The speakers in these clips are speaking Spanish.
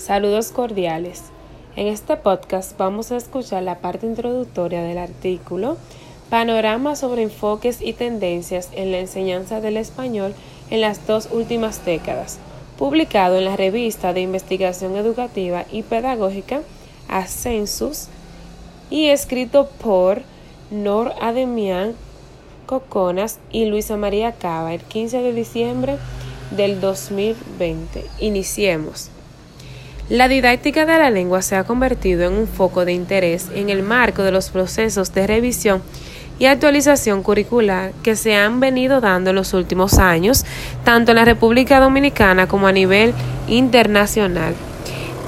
Saludos cordiales. En este podcast vamos a escuchar la parte introductoria del artículo Panorama sobre enfoques y tendencias en la enseñanza del español en las dos últimas décadas, publicado en la revista de investigación educativa y pedagógica Ascensus y escrito por Nor Ademian Coconas y Luisa María Cava el 15 de diciembre del 2020. Iniciemos. La didáctica de la lengua se ha convertido en un foco de interés en el marco de los procesos de revisión y actualización curricular que se han venido dando en los últimos años, tanto en la República Dominicana como a nivel internacional.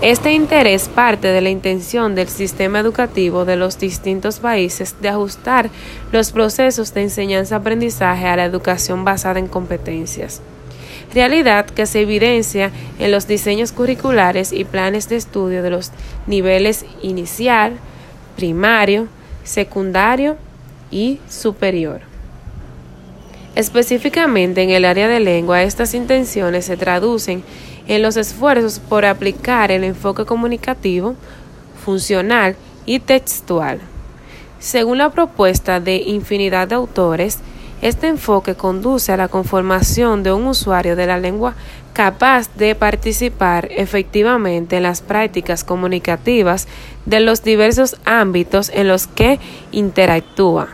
Este interés parte de la intención del sistema educativo de los distintos países de ajustar los procesos de enseñanza-aprendizaje a la educación basada en competencias realidad que se evidencia en los diseños curriculares y planes de estudio de los niveles inicial, primario, secundario y superior. Específicamente en el área de lengua, estas intenciones se traducen en los esfuerzos por aplicar el enfoque comunicativo, funcional y textual. Según la propuesta de infinidad de autores, este enfoque conduce a la conformación de un usuario de la lengua capaz de participar efectivamente en las prácticas comunicativas de los diversos ámbitos en los que interactúa.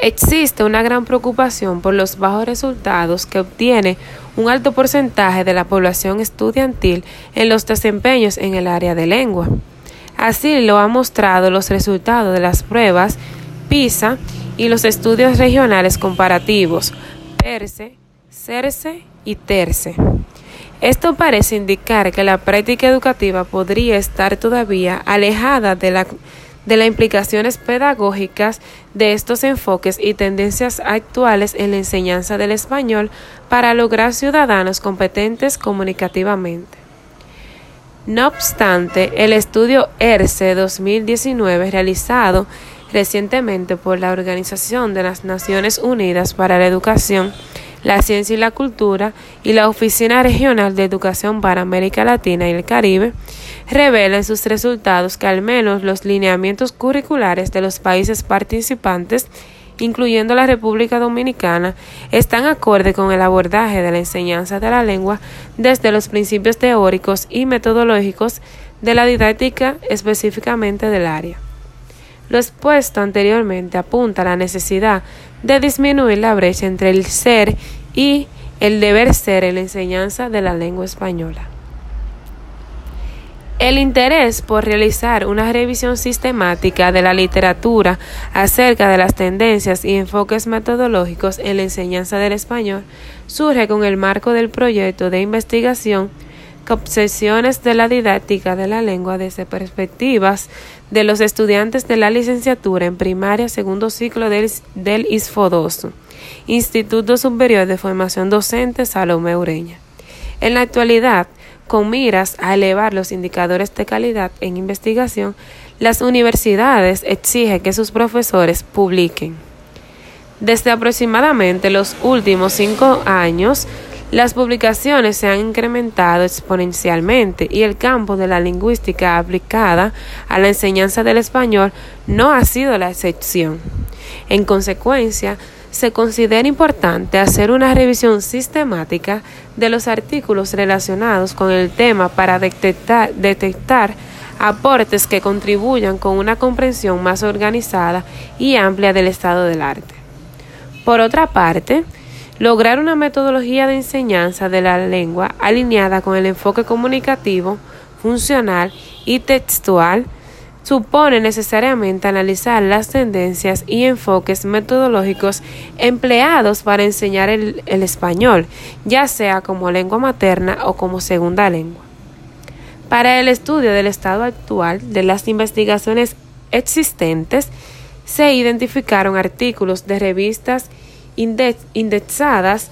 Existe una gran preocupación por los bajos resultados que obtiene un alto porcentaje de la población estudiantil en los desempeños en el área de lengua. Así lo han mostrado los resultados de las pruebas PISA y los estudios regionales comparativos PERSE, CERCE y TERCE. Esto parece indicar que la práctica educativa podría estar todavía alejada de, la, de las implicaciones pedagógicas de estos enfoques y tendencias actuales en la enseñanza del español para lograr ciudadanos competentes comunicativamente. No obstante, el estudio ERCE 2019 realizado recientemente por la Organización de las Naciones Unidas para la Educación, la Ciencia y la Cultura y la Oficina Regional de Educación para América Latina y el Caribe, revela en sus resultados que al menos los lineamientos curriculares de los países participantes incluyendo la República Dominicana, están acorde con el abordaje de la enseñanza de la lengua desde los principios teóricos y metodológicos de la didáctica específicamente del área. Lo expuesto anteriormente apunta a la necesidad de disminuir la brecha entre el ser y el deber ser en la enseñanza de la lengua española. El interés por realizar una revisión sistemática de la literatura acerca de las tendencias y enfoques metodológicos en la enseñanza del español surge con el marco del proyecto de investigación Obsesiones de la didáctica de la lengua desde perspectivas de los estudiantes de la licenciatura en primaria segundo ciclo del, del Instituto Superior de Formación Docente Salomé Ureña. En la actualidad, con miras a elevar los indicadores de calidad en investigación, las universidades exigen que sus profesores publiquen. Desde aproximadamente los últimos cinco años, las publicaciones se han incrementado exponencialmente y el campo de la lingüística aplicada a la enseñanza del español no ha sido la excepción. En consecuencia, se considera importante hacer una revisión sistemática de los artículos relacionados con el tema para detectar, aportes que contribuyan con una comprensión más organizada y amplia del estado del arte. Por otra parte, Lograr una metodología de enseñanza de la lengua alineada con el enfoque comunicativo, funcional y textual supone necesariamente analizar las tendencias y enfoques metodológicos empleados para enseñar el, español, ya sea como lengua materna o como segunda lengua. Para el estudio del estado actual de las investigaciones existentes, se identificaron artículos de revistas indexadas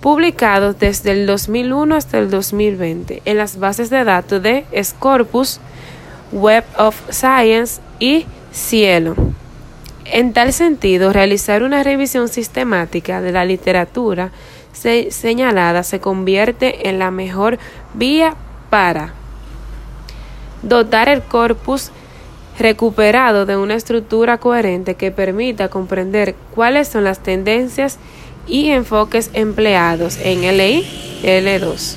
publicados desde el 2001 hasta el 2020 en las bases de datos de Scopus, Web of Science y Cielo. En tal sentido, realizar una revisión sistemática de la literatura señalada se convierte en la mejor vía para dotar el corpus recuperado de una estructura coherente que permita comprender cuáles son las tendencias y enfoques empleados en LI L2.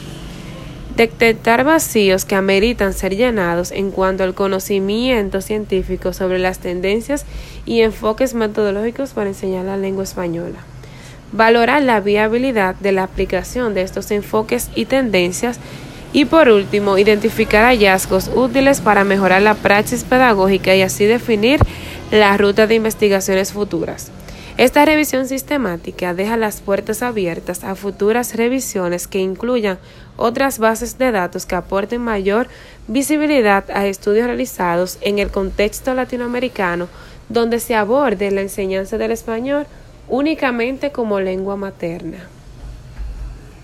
Detectar vacíos que ameritan ser llenados en cuanto al conocimiento científico sobre las tendencias y enfoques metodológicos para enseñar la lengua española. Valorar la viabilidad de la aplicación de estos enfoques y tendencias y por último, identificar hallazgos útiles para mejorar la praxis pedagógica y así definir la ruta de investigaciones futuras. Esta revisión sistemática deja las puertas abiertas a futuras revisiones que incluyan otras bases de datos que aporten mayor visibilidad a estudios realizados en el contexto latinoamericano donde se aborde la enseñanza del español únicamente como lengua materna.